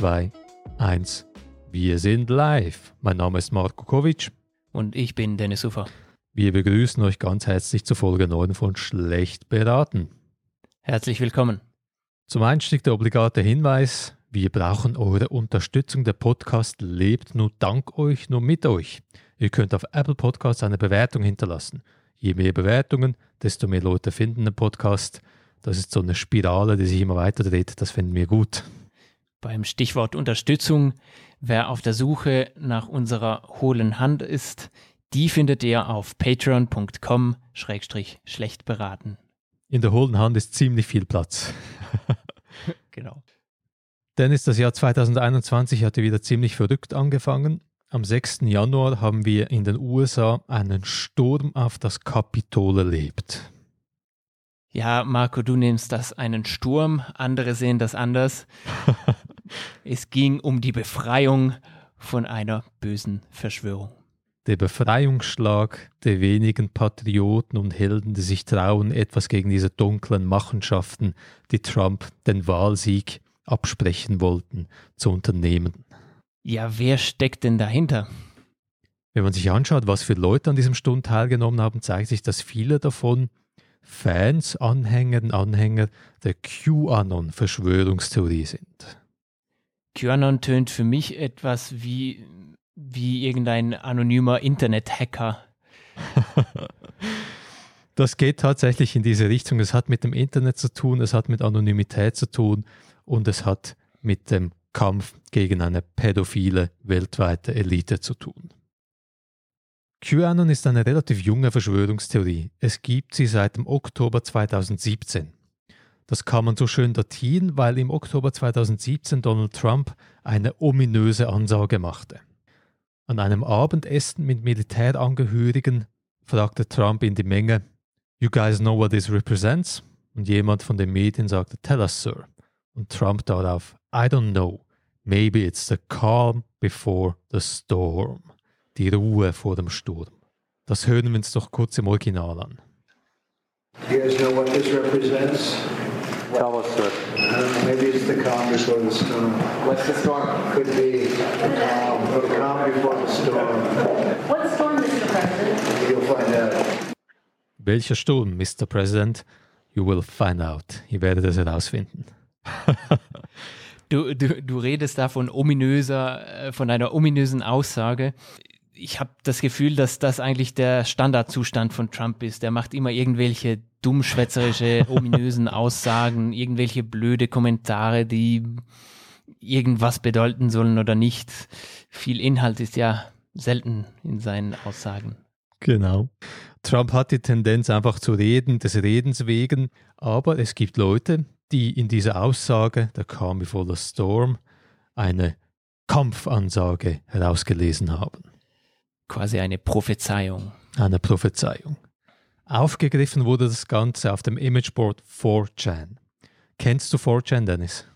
3, 2, 1. Wir sind live. Mein Name ist Marco Kovic. Und ich bin Dennis Ufer. Wir begrüßen euch ganz herzlich zur Folge 9 von Schlecht beraten. Herzlich willkommen. Zum Einstieg der obligate Hinweis: Wir brauchen eure Unterstützung. Der Podcast lebt nur dank euch, nur mit euch. Ihr könnt auf Apple Podcasts eine Bewertung hinterlassen. Je mehr Bewertungen, desto mehr Leute finden den Podcast. Das ist so eine Spirale, die sich immer weiter dreht. Das finden wir gut. Beim Stichwort Unterstützung, wer auf der Suche nach unserer hohlen Hand ist, die findet ihr auf patreon.com schlecht beraten. In der hohlen Hand ist ziemlich viel Platz. genau. Dennis, das Jahr 2021 hatte wieder ziemlich verrückt angefangen. Am 6. Januar haben wir in den USA einen Sturm auf das Kapitol erlebt. Ja, Marco, du nimmst das einen Sturm, andere sehen das anders. es ging um die Befreiung von einer bösen Verschwörung. Der Befreiungsschlag der wenigen Patrioten und Helden, die sich trauen, etwas gegen diese dunklen Machenschaften, die Trump den Wahlsieg absprechen wollten, zu unternehmen. Ja, wer steckt denn dahinter? Wenn man sich anschaut, was für Leute an diesem Sturm teilgenommen haben, zeigt sich, dass viele davon Fans, Anhänger und Anhänger der QAnon-Verschwörungstheorie sind. QAnon tönt für mich etwas wie, wie irgendein anonymer Internet-Hacker. das geht tatsächlich in diese Richtung. Es hat mit dem Internet zu tun, es hat mit Anonymität zu tun und es hat mit dem Kampf gegen eine pädophile weltweite Elite zu tun. QAnon ist eine relativ junge Verschwörungstheorie. Es gibt sie seit dem Oktober 2017. Das kann man so schön datieren, weil im Oktober 2017 Donald Trump eine ominöse Ansage machte. An einem Abendessen mit Militärangehörigen fragte Trump in die Menge, You guys know what this represents? Und jemand von den Medien sagte, Tell us, Sir. Und Trump darauf, I don't know. Maybe it's the calm before the storm. Die Ruhe vor dem Sturm. Das hören wir uns doch kurz im Original an. You guys know what this represents? Sir. Uh, maybe it's the calm before the storm. What's the storm? Could be the calm, or the calm before the storm. What storm, Mr. President? You'll find out. Welcher Sturm, Mr. President? You will find out. Ihr werdet es herausfinden. du, du, du redest da von ominöser, äh, von einer ominösen Aussage. Ich habe das Gefühl, dass das eigentlich der Standardzustand von Trump ist. Der macht immer irgendwelche dummschwätzerische, ominösen Aussagen, irgendwelche blöde Kommentare, die irgendwas bedeuten sollen oder nicht. Viel Inhalt ist ja selten in seinen Aussagen. Genau. Trump hat die Tendenz einfach zu reden, des Redens wegen, aber es gibt Leute, die in dieser Aussage, der Calm Before the Storm, eine Kampfansage herausgelesen haben. Quasi eine Prophezeiung. Eine Prophezeiung. Aufgegriffen wurde das Ganze auf dem Imageboard 4chan. Kennst du 4chan, Dennis?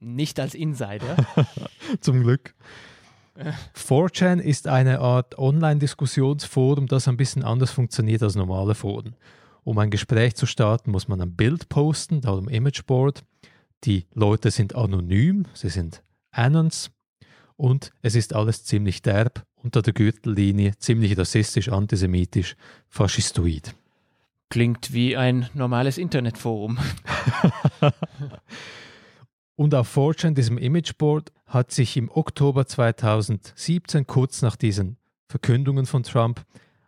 Nicht als Insider. Zum Glück. 4chan ist eine Art Online-Diskussionsforum, das ein bisschen anders funktioniert als normale Foren. Um ein Gespräch zu starten, muss man ein Bild posten, darum Imageboard. Die Leute sind anonym, sie sind Anons und es ist alles ziemlich derb, unter der Gürtellinie, ziemlich rassistisch, antisemitisch, faschistoid. Klingt wie ein normales Internetforum. und auf 4chan, diesem Imageboard, hat sich im Oktober 2017, kurz nach diesen Verkündungen von Trump,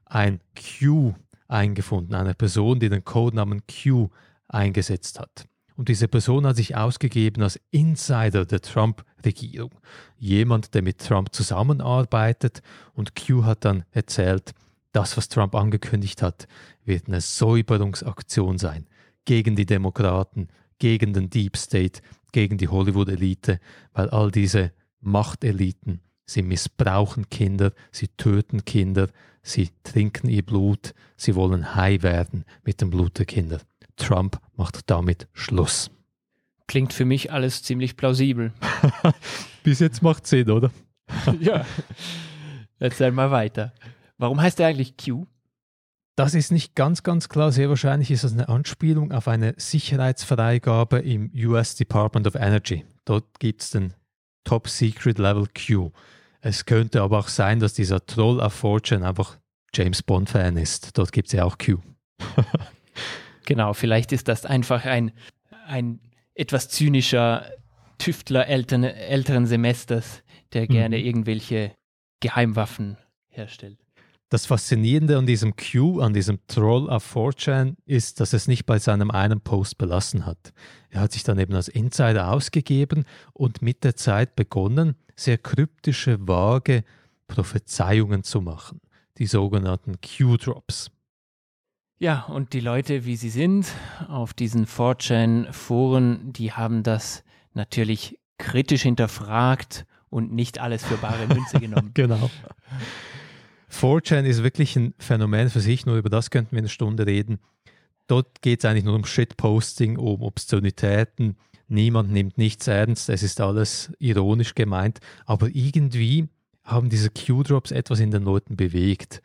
ein Q eingefunden, eine Person, die den Codenamen Q eingesetzt hat. Und diese Person hat sich ausgegeben als Insider der Trump-Regierung. Jemand, der mit Trump zusammenarbeitet. Und Q hat dann erzählt, das, was Trump angekündigt hat, wird eine Säuberungsaktion sein. Gegen die Demokraten, gegen den Deep State, gegen die Hollywood-Elite, weil all diese Machteliten, sie missbrauchen Kinder, sie töten Kinder, sie trinken ihr Blut, sie wollen high werden mit dem Blut der Kinder. Trump macht damit Schluss. Klingt für mich alles ziemlich plausibel. Bis jetzt macht Sinn, oder? ja. Erzähl mal weiter. Warum heißt er eigentlich Q? Das ist nicht ganz, ganz klar. Sehr wahrscheinlich ist das eine Anspielung auf eine Sicherheitsfreigabe im US Department of Energy. dort gibt es den Top Secret Level Q. Es könnte aber auch sein, dass dieser Troll auf Fortune einfach James Bond-Fan ist. Dort gibt es ja auch Q. genau, vielleicht ist das einfach ein, ein etwas zynischer Tüftler älteren, älteren Semesters, der gerne mhm. irgendwelche Geheimwaffen herstellt. Das Faszinierende an diesem Q, an diesem Troll auf 4chan, ist, dass es nicht bei seinem einen Post belassen hat. Er hat sich dann eben als Insider ausgegeben und mit der Zeit begonnen, sehr kryptische, vage Prophezeiungen zu machen. Die sogenannten Q-Drops. Ja, und die Leute, wie sie sind, auf diesen 4chan-Foren, die haben das natürlich kritisch hinterfragt und nicht alles für bare Münze genommen. genau. 4chan ist wirklich ein Phänomen für sich, nur über das könnten wir eine Stunde reden. Dort geht es eigentlich nur um Shitposting, um Obszönitäten. Niemand nimmt nichts ernst, es ist alles ironisch gemeint, aber irgendwie haben diese Q-Drops etwas in den Leuten bewegt.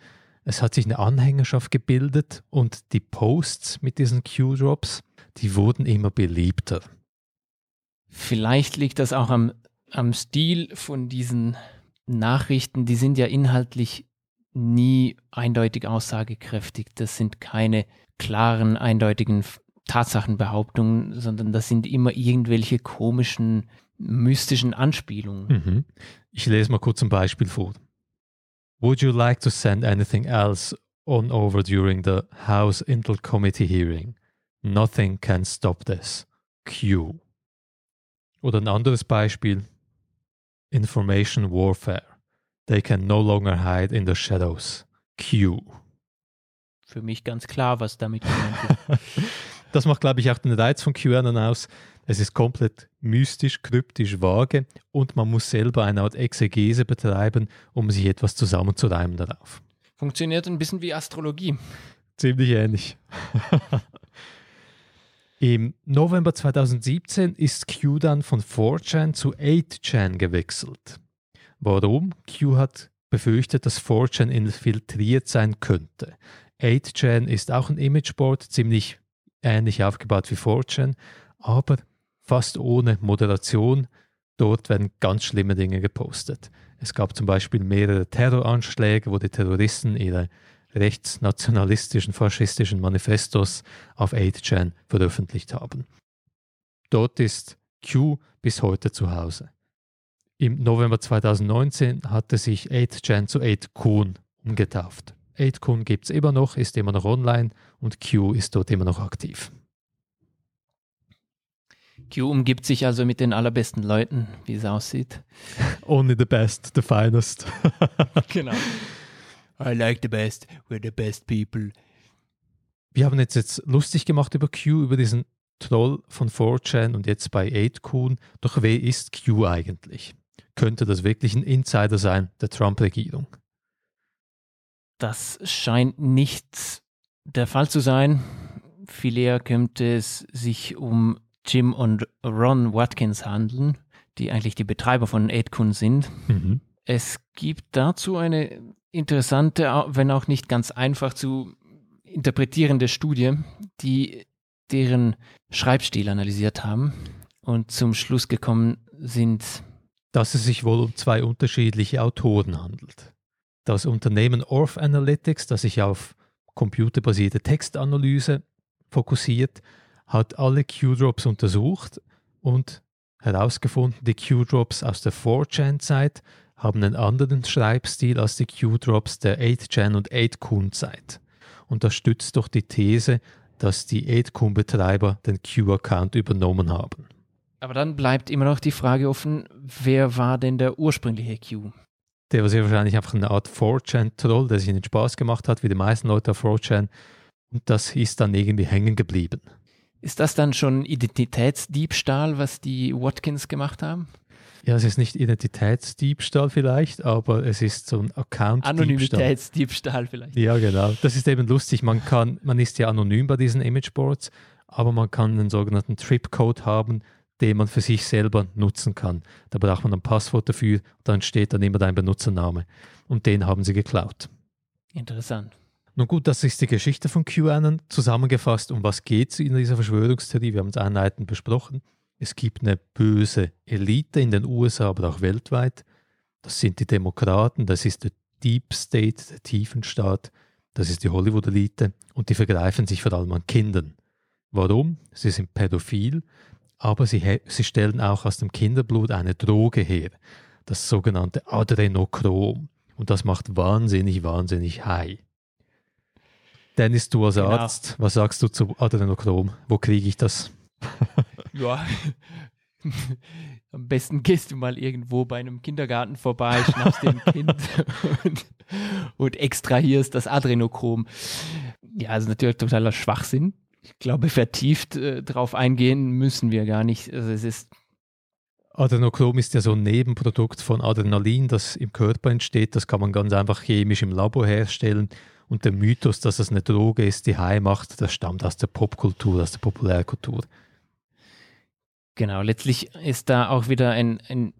Es hat sich eine Anhängerschaft gebildet und die Posts mit diesen Q-Drops, die wurden immer beliebter. Vielleicht liegt das auch am, am Stil von diesen Nachrichten, die sind ja inhaltlich nie eindeutig aussagekräftig. Das sind keine klaren, eindeutigen Tatsachenbehauptungen, sondern das sind immer irgendwelche komischen, mystischen Anspielungen. Mhm. Ich lese mal kurz ein Beispiel vor. Would you like to send anything else on over during the House Intel Committee hearing? Nothing can stop this. Q. Oder ein anderes Beispiel. Information Warfare. They can no longer hide in the shadows. Q. Für mich ganz klar, was damit gemeint ist. das macht, glaube ich, auch den Reiz von QAnon aus. Es ist komplett mystisch, kryptisch, vage und man muss selber eine Art Exegese betreiben, um sich etwas zusammenzureimen darauf. Funktioniert ein bisschen wie Astrologie. Ziemlich ähnlich. Im November 2017 ist Q dann von 4chan zu 8chan gewechselt. Warum? Q hat befürchtet, dass 4chan infiltriert sein könnte. 8chan ist auch ein Imageboard, ziemlich ähnlich aufgebaut wie 4chan, aber fast ohne Moderation. Dort werden ganz schlimme Dinge gepostet. Es gab zum Beispiel mehrere Terroranschläge, wo die Terroristen ihre rechtsnationalistischen, faschistischen Manifestos auf 8chan veröffentlicht haben. Dort ist Q bis heute zu Hause. Im November 2019 hatte sich 8chan zu 8kun umgetauft. 8kun gibt es immer noch, ist immer noch online und Q ist dort immer noch aktiv. Q umgibt sich also mit den allerbesten Leuten, wie es aussieht. Only the best, the finest. genau. I like the best, we're the best people. Wir haben jetzt, jetzt lustig gemacht über Q, über diesen Troll von 4chan und jetzt bei 8kun. Doch wer ist Q eigentlich? könnte das wirklich ein Insider sein der Trump-Regierung? Das scheint nicht der Fall zu sein. Viel eher könnte es sich um Jim und Ron Watkins handeln, die eigentlich die Betreiber von Aidkun sind. Mhm. Es gibt dazu eine interessante, wenn auch nicht ganz einfach zu interpretierende Studie, die deren Schreibstil analysiert haben und zum Schluss gekommen sind, dass es sich wohl um zwei unterschiedliche Autoren handelt. Das Unternehmen Orth Analytics, das sich auf computerbasierte Textanalyse fokussiert, hat alle Q-Drops untersucht und herausgefunden, die Q-Drops aus der 4chan-Zeit haben einen anderen Schreibstil als die Q-Drops der 8chan und 8kun-Zeit. Und das stützt doch die These, dass die 8kun-Betreiber den Q-Account übernommen haben. Aber dann bleibt immer noch die Frage offen, wer war denn der ursprüngliche Q? Der war sehr wahrscheinlich einfach eine Art 4chan-Troll, der sich den Spaß gemacht hat, wie die meisten Leute auf 4chan. Und das ist dann irgendwie hängen geblieben. Ist das dann schon Identitätsdiebstahl, was die Watkins gemacht haben? Ja, es ist nicht Identitätsdiebstahl vielleicht, aber es ist so ein Account-Diebstahl. Anonymitätsdiebstahl vielleicht. Ja, genau. Das ist eben lustig. Man kann, man ist ja anonym bei diesen Imageboards, aber man kann einen sogenannten Trip-Code haben, den man für sich selber nutzen kann. Da braucht man ein Passwort dafür, dann steht dann immer dein Benutzername. Und den haben sie geklaut. Interessant. Nun gut, das ist die Geschichte von QAnon zusammengefasst. Um was geht es in dieser Verschwörungstheorie? Wir haben es einleitend besprochen. Es gibt eine böse Elite in den USA, aber auch weltweit. Das sind die Demokraten, das ist der Deep State, der Tiefenstaat, das ist die Hollywood-Elite und die vergreifen sich vor allem an Kindern. Warum? Sie sind pädophil, aber sie, sie stellen auch aus dem Kinderblut eine Droge her, das sogenannte Adrenochrom. Und das macht wahnsinnig, wahnsinnig high. Dennis, du als Genau. Arzt, was sagst du zu Adrenochrom? Wo kriege ich das? Ja. Am besten gehst du mal irgendwo bei einem Kindergarten vorbei, schnappst ein Kind und, und extrahierst das Adrenochrom. Ja, also natürlich totaler Schwachsinn. Ich glaube, vertieft äh, drauf eingehen müssen wir gar nicht. Also es ist Adrenochrom ist ja so ein Nebenprodukt von Adrenalin, das im Körper entsteht. Das kann man ganz einfach chemisch im Labor herstellen. Und der Mythos, dass das eine Droge ist, die high macht, das stammt aus der Popkultur, aus der Populärkultur. Genau, letztlich ist da auch wieder ein, ein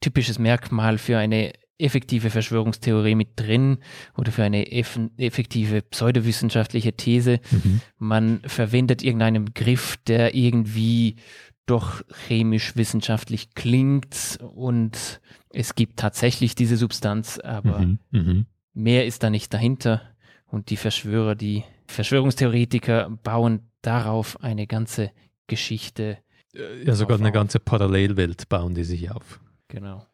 typisches Merkmal für eine effektive Verschwörungstheorie mit drin oder für eine eff effektive pseudowissenschaftliche These. Man verwendet irgendeinen Begriff, der irgendwie doch chemisch-wissenschaftlich klingt und es gibt tatsächlich diese Substanz, aber Mhm. Mhm. mehr ist da nicht dahinter. Und die Verschwörer, die Verschwörungstheoretiker bauen darauf eine ganze Geschichte. Ja, sogar eine auf. ganze Parallelwelt bauen die sich auf. Genau.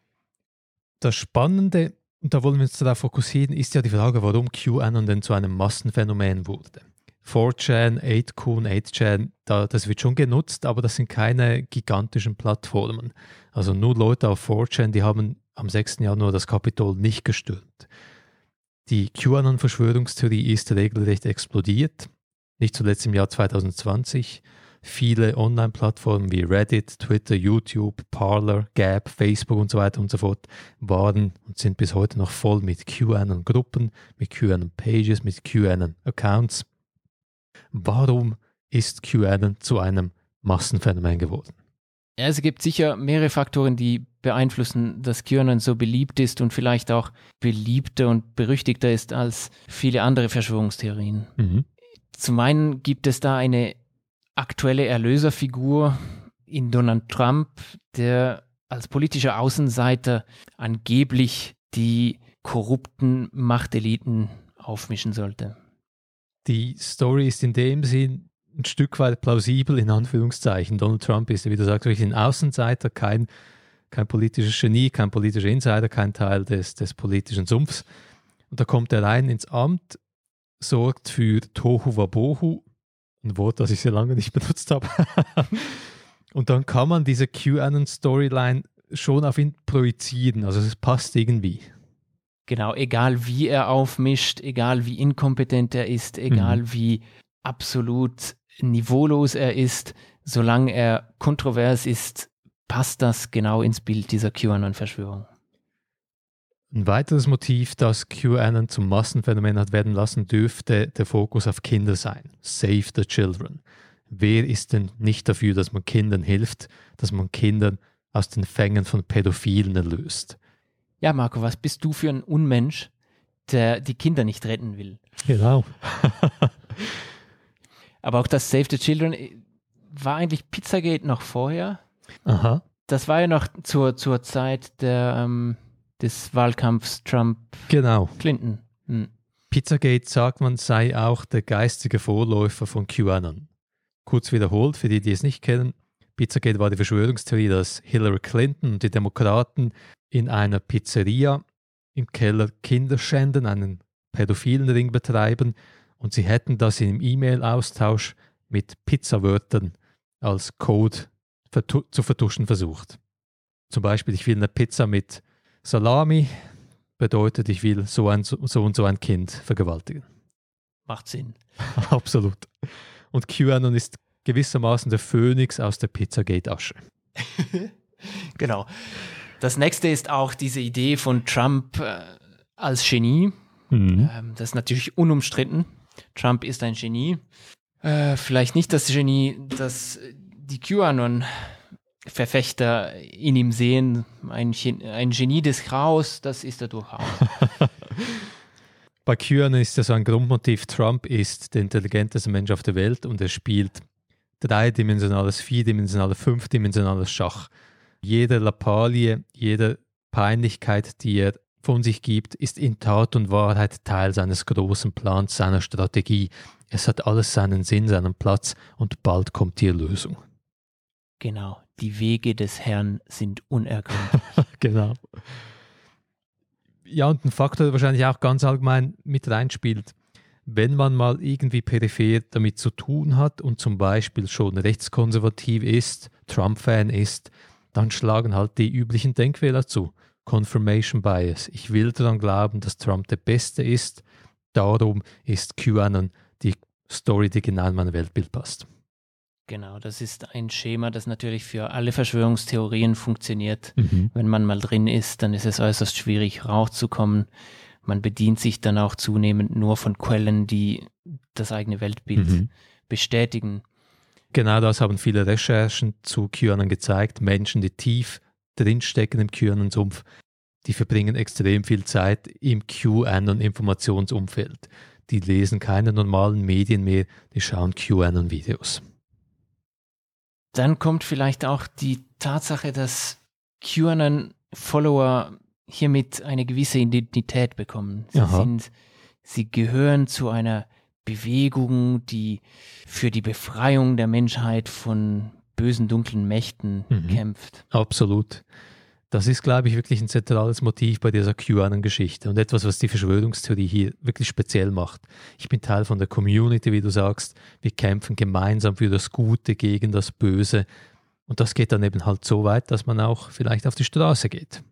Das Spannende, und da wollen wir uns darauf fokussieren, ist ja die Frage, warum QAnon denn zu einem Massenphänomen wurde. 4chan, 8kun, 8chan, da, das wird schon genutzt, aber das sind keine gigantischen Plattformen. Also nur Leute auf 4chan, die haben am 6. Januar das Kapitol nicht gestürmt. Die QAnon-Verschwörungstheorie ist regelrecht explodiert, nicht zuletzt im Jahr 2020. Viele Online-Plattformen wie Reddit, Twitter, YouTube, Parler, Gap, Facebook und so weiter und so fort waren und sind bis heute noch voll mit QAnon-Gruppen, mit QAnon-Pages, mit QAnon-Accounts. Warum ist QAnon zu einem Massenphänomen geworden? Ja, es gibt sicher mehrere Faktoren, die beeinflussen, dass QAnon so beliebt ist und vielleicht auch beliebter und berüchtigter ist als viele andere Verschwörungstheorien. Mhm. Zum einen gibt es da eine aktuelle Erlöserfigur in Donald Trump, der als politischer Außenseiter angeblich die korrupten Machteliten aufmischen sollte. Die Story ist in dem Sinn ein Stück weit plausibel, in Anführungszeichen. Donald Trump ist, wie du sagst, wirklich ein Außenseiter, kein, kein politisches Genie, kein politischer Insider, kein Teil des, des politischen Sumpfs. Und da kommt er rein ins Amt, sorgt für Tohu Wabohu, ein Wort, das ich sehr lange nicht benutzt habe. Und dann kann man diese QAnon-Storyline schon auf ihn projizieren. Also es passt irgendwie. Genau, egal wie er aufmischt, egal wie inkompetent er ist, egal wie absolut niveaulos er ist, solange er kontrovers ist, passt das genau ins Bild dieser QAnon-Verschwörung. Ein weiteres Motiv, das QAnon zum Massenphänomen hat werden lassen, dürfte der Fokus auf Kinder sein. Save the children. Wer ist denn nicht dafür, dass man Kindern hilft, dass man Kindern aus den Fängen von Pädophilen erlöst? Ja, Marco, was bist du für ein Unmensch, der die Kinder nicht retten will? Genau. Aber auch das Save the Children äh, war eigentlich Pizzagate noch vorher. Aha. Das war ja noch zur, zur Zeit der, ähm, des Wahlkampfs Trump-Clinton. Genau. Hm. Pizzagate sagt man sei auch der geistige Vorläufer von QAnon. Kurz wiederholt, für die, die es nicht kennen, Pizzagate war die Verschwörungstheorie, dass Hillary Clinton und die Demokraten in einer Pizzeria im Keller Kinder schänden, einen pädophilen Ring betreiben und sie hätten das im E-Mail-Austausch mit Pizzawörtern als Code vertu zu vertuschen versucht. Zum Beispiel, ich will eine Pizza mit Salami, bedeutet, ich will so, ein, so und so ein Kind vergewaltigen. Macht Sinn. Absolut. Und QAnon ist gewissermaßen der Phönix aus der Pizzagate-Asche. Genau. Das nächste ist auch diese Idee von Trump äh, als Genie. Mhm. Ähm, das ist natürlich unumstritten. Trump ist ein Genie. Äh, vielleicht nicht das Genie, das die QAnon-Verfechter in ihm sehen. Ein, ein Genie des Chaos, das ist er durchaus. Bei QAnon ist ja so ein Grundmotiv, Trump ist der intelligenteste Mensch auf der Welt und er spielt dreidimensionales, vierdimensionales, fünfdimensionales Schach. Jede Lappalie, jede Peinlichkeit, die er von sich gibt, ist in Tat und Wahrheit Teil seines großen Plans, seiner Strategie. Es hat alles seinen Sinn, seinen Platz und bald kommt die Erlösung. Genau, die Wege des Herrn sind unergründlich. genau. Ja, und ein Faktor, der wahrscheinlich auch ganz allgemein mit reinspielt. Wenn man mal irgendwie peripher damit zu tun hat und zum Beispiel schon rechtskonservativ ist, Trump-Fan ist, dann schlagen halt die üblichen Denkfehler zu. Confirmation Bias. Ich will daran glauben, dass Trump der Beste ist. Darum ist QAnon die Story, die genau in mein Weltbild passt. Genau, das ist ein Schema, das natürlich für alle Verschwörungstheorien funktioniert. Mhm. Wenn man mal drin ist, dann ist es äußerst schwierig, rauszukommen. Man bedient sich dann auch zunehmend nur von Quellen, die das eigene Weltbild mhm. bestätigen. Genau das haben viele Recherchen zu QAnon gezeigt. Menschen, die tief drinstecken im QAnon-Sumpf, die verbringen extrem viel Zeit im QAnon-Informationsumfeld. Die lesen keine normalen Medien mehr, die schauen QAnon-Videos. Dann kommt vielleicht auch die Tatsache, dass QAnon-Follower hiermit eine gewisse Identität bekommen. Sie, sind, sie gehören zu einer Bewegung, die für die Befreiung der Menschheit von bösen, dunklen Mächten mhm. kämpft. Absolut. Das ist, glaube ich, wirklich ein zentrales Motiv bei dieser QAnon-Geschichte und etwas, was die Verschwörungstheorie hier wirklich speziell macht. Ich bin Teil von der Community, wie du sagst. Wir kämpfen gemeinsam für das Gute gegen das Böse. Und das geht dann eben halt so weit, dass man auch vielleicht auf die Straße geht.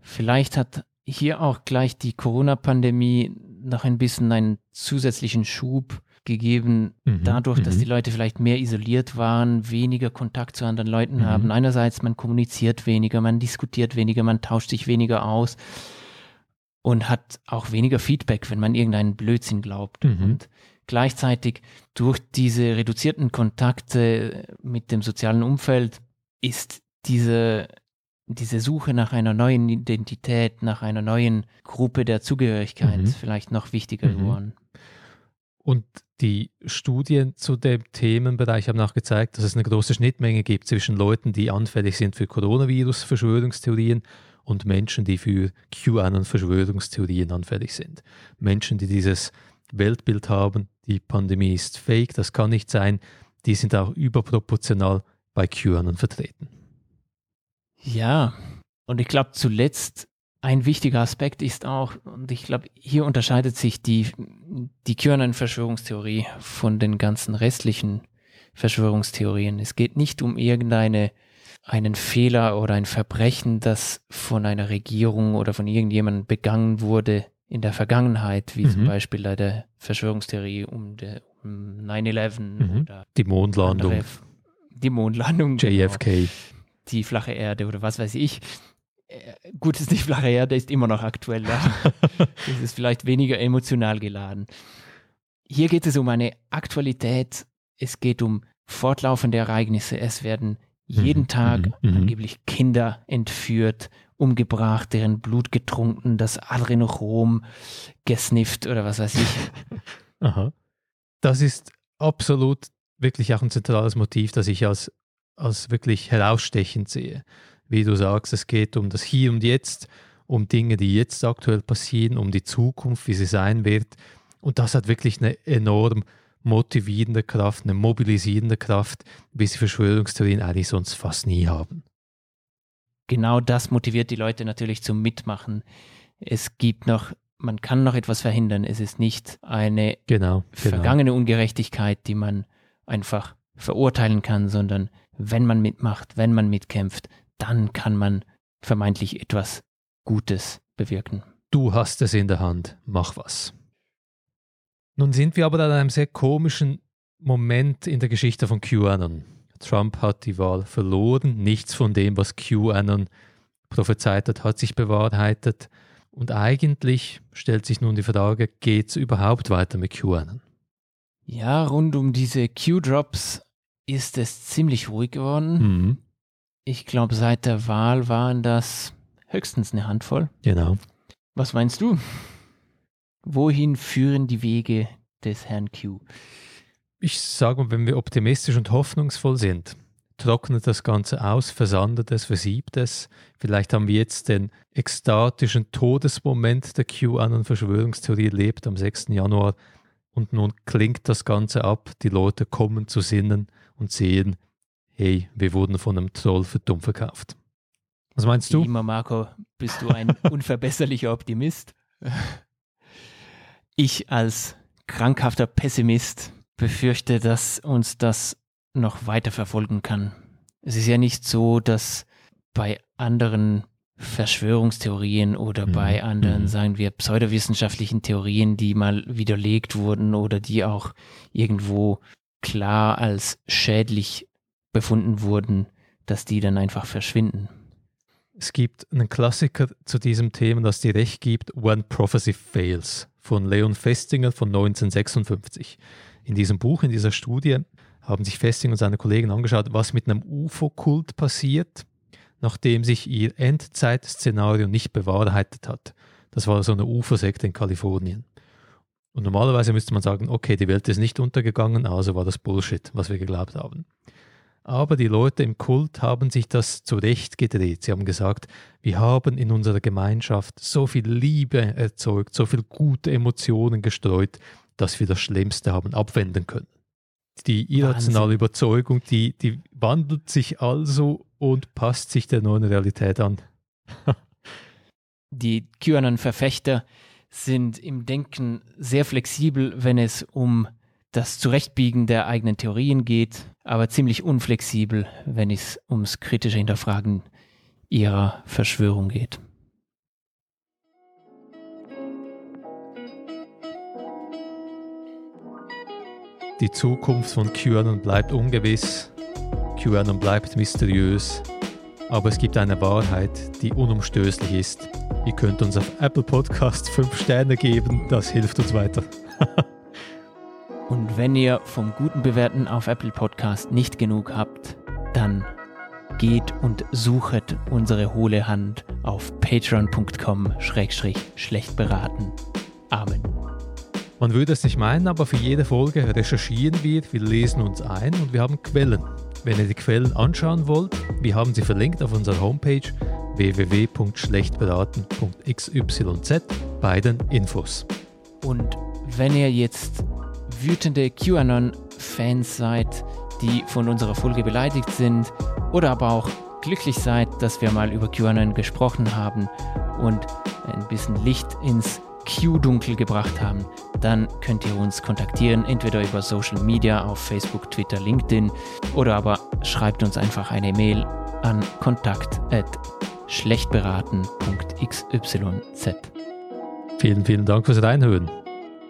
Vielleicht hat hier auch gleich die Corona-Pandemie noch ein bisschen einen zusätzlichen Schub gegeben, mhm, dadurch, dass mhm. die Leute vielleicht mehr isoliert waren, weniger Kontakt zu anderen Leuten mhm. haben. Einerseits, man kommuniziert weniger, man diskutiert weniger, man tauscht sich weniger aus und hat auch weniger Feedback, wenn man irgendeinen Blödsinn glaubt. Mhm. Und gleichzeitig durch diese reduzierten Kontakte mit dem sozialen Umfeld ist diese, diese Suche nach einer neuen Identität, nach einer neuen Gruppe der Zugehörigkeit mhm. vielleicht noch wichtiger mhm. geworden. Und die Studien zu dem Themenbereich haben auch gezeigt, dass es eine große Schnittmenge gibt zwischen Leuten, die anfällig sind für Coronavirus-Verschwörungstheorien und Menschen, die für QAnon-Verschwörungstheorien anfällig sind. Menschen, die dieses Weltbild haben, die Pandemie ist fake, das kann nicht sein, die sind auch überproportional bei QAnon vertreten. Ja, und ich glaube zuletzt ein wichtiger Aspekt ist auch, und ich glaube, hier unterscheidet sich die, die QAnon-Verschwörungstheorie von den ganzen restlichen Verschwörungstheorien. Es geht nicht um irgendeine einen Fehler oder ein Verbrechen, das von einer Regierung oder von irgendjemandem begangen wurde in der Vergangenheit, wie mhm. zum Beispiel bei der Verschwörungstheorie um, um 9-11 mhm. oder die Mondlandung. Andere, die Mondlandung. JFK. Genau, die flache Erde oder was weiß ich. Äh, gut, ist nicht flache Erde, ist immer noch aktuell. Ja. das ist vielleicht weniger emotional geladen. Hier geht es um eine Aktualität. Es geht um fortlaufende Ereignisse. Es werden jeden mhm. Tag mhm. mhm. angeblich Kinder entführt, umgebracht, deren Blut getrunken, das Adrenochrom gesnifft oder was weiß ich. Aha. Das ist absolut wirklich auch ein zentrales Motiv, das ich als, als wirklich herausstechend sehe wie du sagst, es geht um das Hier und Jetzt, um Dinge, die jetzt aktuell passieren, um die Zukunft, wie sie sein wird. Und das hat wirklich eine enorm motivierende Kraft, eine mobilisierende Kraft, wie sie Verschwörungstheorien eigentlich sonst fast nie haben. Genau das motiviert die Leute natürlich zum Mitmachen. Es gibt noch, man kann noch etwas verhindern. Es ist nicht eine genau, genau. vergangene Ungerechtigkeit, die man einfach verurteilen kann, sondern wenn man mitmacht, wenn man mitkämpft, dann kann man vermeintlich etwas Gutes bewirken. Du hast es in der Hand, mach was. Nun sind wir aber an einem sehr komischen Moment in der Geschichte von QAnon. Trump hat die Wahl verloren, nichts von dem, was QAnon prophezeit hat, hat sich bewahrheitet. Und eigentlich stellt sich nun die Frage, geht es überhaupt weiter mit QAnon? Ja, rund um diese Q-Drops ist es ziemlich ruhig geworden. Mhm. Ich glaube, seit der Wahl waren das höchstens eine Handvoll. Genau. Was meinst du? Wohin führen die Wege des Herrn Q? ich sage mal, wenn wir optimistisch und hoffnungsvoll sind, trocknet das Ganze aus, versandet es, versiebt es. Vielleicht haben wir jetzt den ekstatischen Todesmoment der QAnon-Verschwörungstheorie erlebt am 6. Januar und nun klingt das Ganze ab, die Leute kommen zu Sinnen und sehen, hey, wir wurden von einem Troll für dumm verkauft. Was meinst du? Wie immer, Marco, bist du ein unverbesserlicher Optimist. Ich als krankhafter Pessimist befürchte, dass uns das noch weiter verfolgen kann. Es ist ja nicht so, dass bei anderen Verschwörungstheorien oder mhm. bei anderen, mhm. sagen wir, pseudowissenschaftlichen Theorien, die mal widerlegt wurden oder die auch irgendwo klar als schädlich befunden wurden, dass die dann einfach verschwinden. Es gibt einen Klassiker zu diesem Thema, das dir recht gibt, When Prophecy Fails von Leon Festinger von 1956. In diesem Buch, in dieser Studie, haben sich Festinger und seine Kollegen angeschaut, was mit einem UFO-Kult passiert, nachdem sich ihr Endzeitszenario nicht bewahrheitet hat. Das war so eine UFO-Sekte in Kalifornien. Und normalerweise müsste man sagen, okay, die Welt ist nicht untergegangen, also war das Bullshit, was wir geglaubt haben. Aber die Leute im Kult haben sich das zurechtgedreht. Sie haben gesagt, wir haben in unserer Gemeinschaft so viel Liebe erzeugt, so viel gute Emotionen gestreut, dass wir das Schlimmste haben abwenden können. Die irrationale Wahnsinn. Überzeugung, die, die wandelt sich also und passt sich der neuen Realität an. die QAnon-Verfechter sind im Denken sehr flexibel, wenn es um das Zurechtbiegen der eigenen Theorien geht, aber ziemlich unflexibel, wenn es ums kritische Hinterfragen ihrer Verschwörung geht. Die Zukunft von QAnon bleibt ungewiss, QAnon bleibt mysteriös, aber es gibt eine Wahrheit, die unumstößlich ist. Ihr könnt uns auf Apple Podcast 5 Sterne geben, das hilft uns weiter. Und wenn ihr vom guten Bewerten auf Apple Podcast nicht genug habt, dann geht und suchet unsere hohle Hand auf patreon.com-schlecht beraten. Amen. Man würde es nicht meinen, aber für jede Folge recherchieren wir, wir lesen uns ein und wir haben Quellen. Wenn ihr die Quellen anschauen wollt, wir haben sie verlinkt auf unserer Homepage www.schlechtberaten.xyz bei den Infos. Und wenn ihr jetzt wütende QAnon-Fans seid, die von unserer Folge beleidigt sind oder aber auch glücklich seid, dass wir mal über QAnon gesprochen haben und ein bisschen Licht ins Q-Dunkel gebracht haben, dann könnt ihr uns kontaktieren, entweder über Social Media auf Facebook, Twitter, LinkedIn oder aber schreibt uns einfach eine Mail an kontakt@schlechtberaten.xyz. Vielen, vielen Dank fürs Reinhören.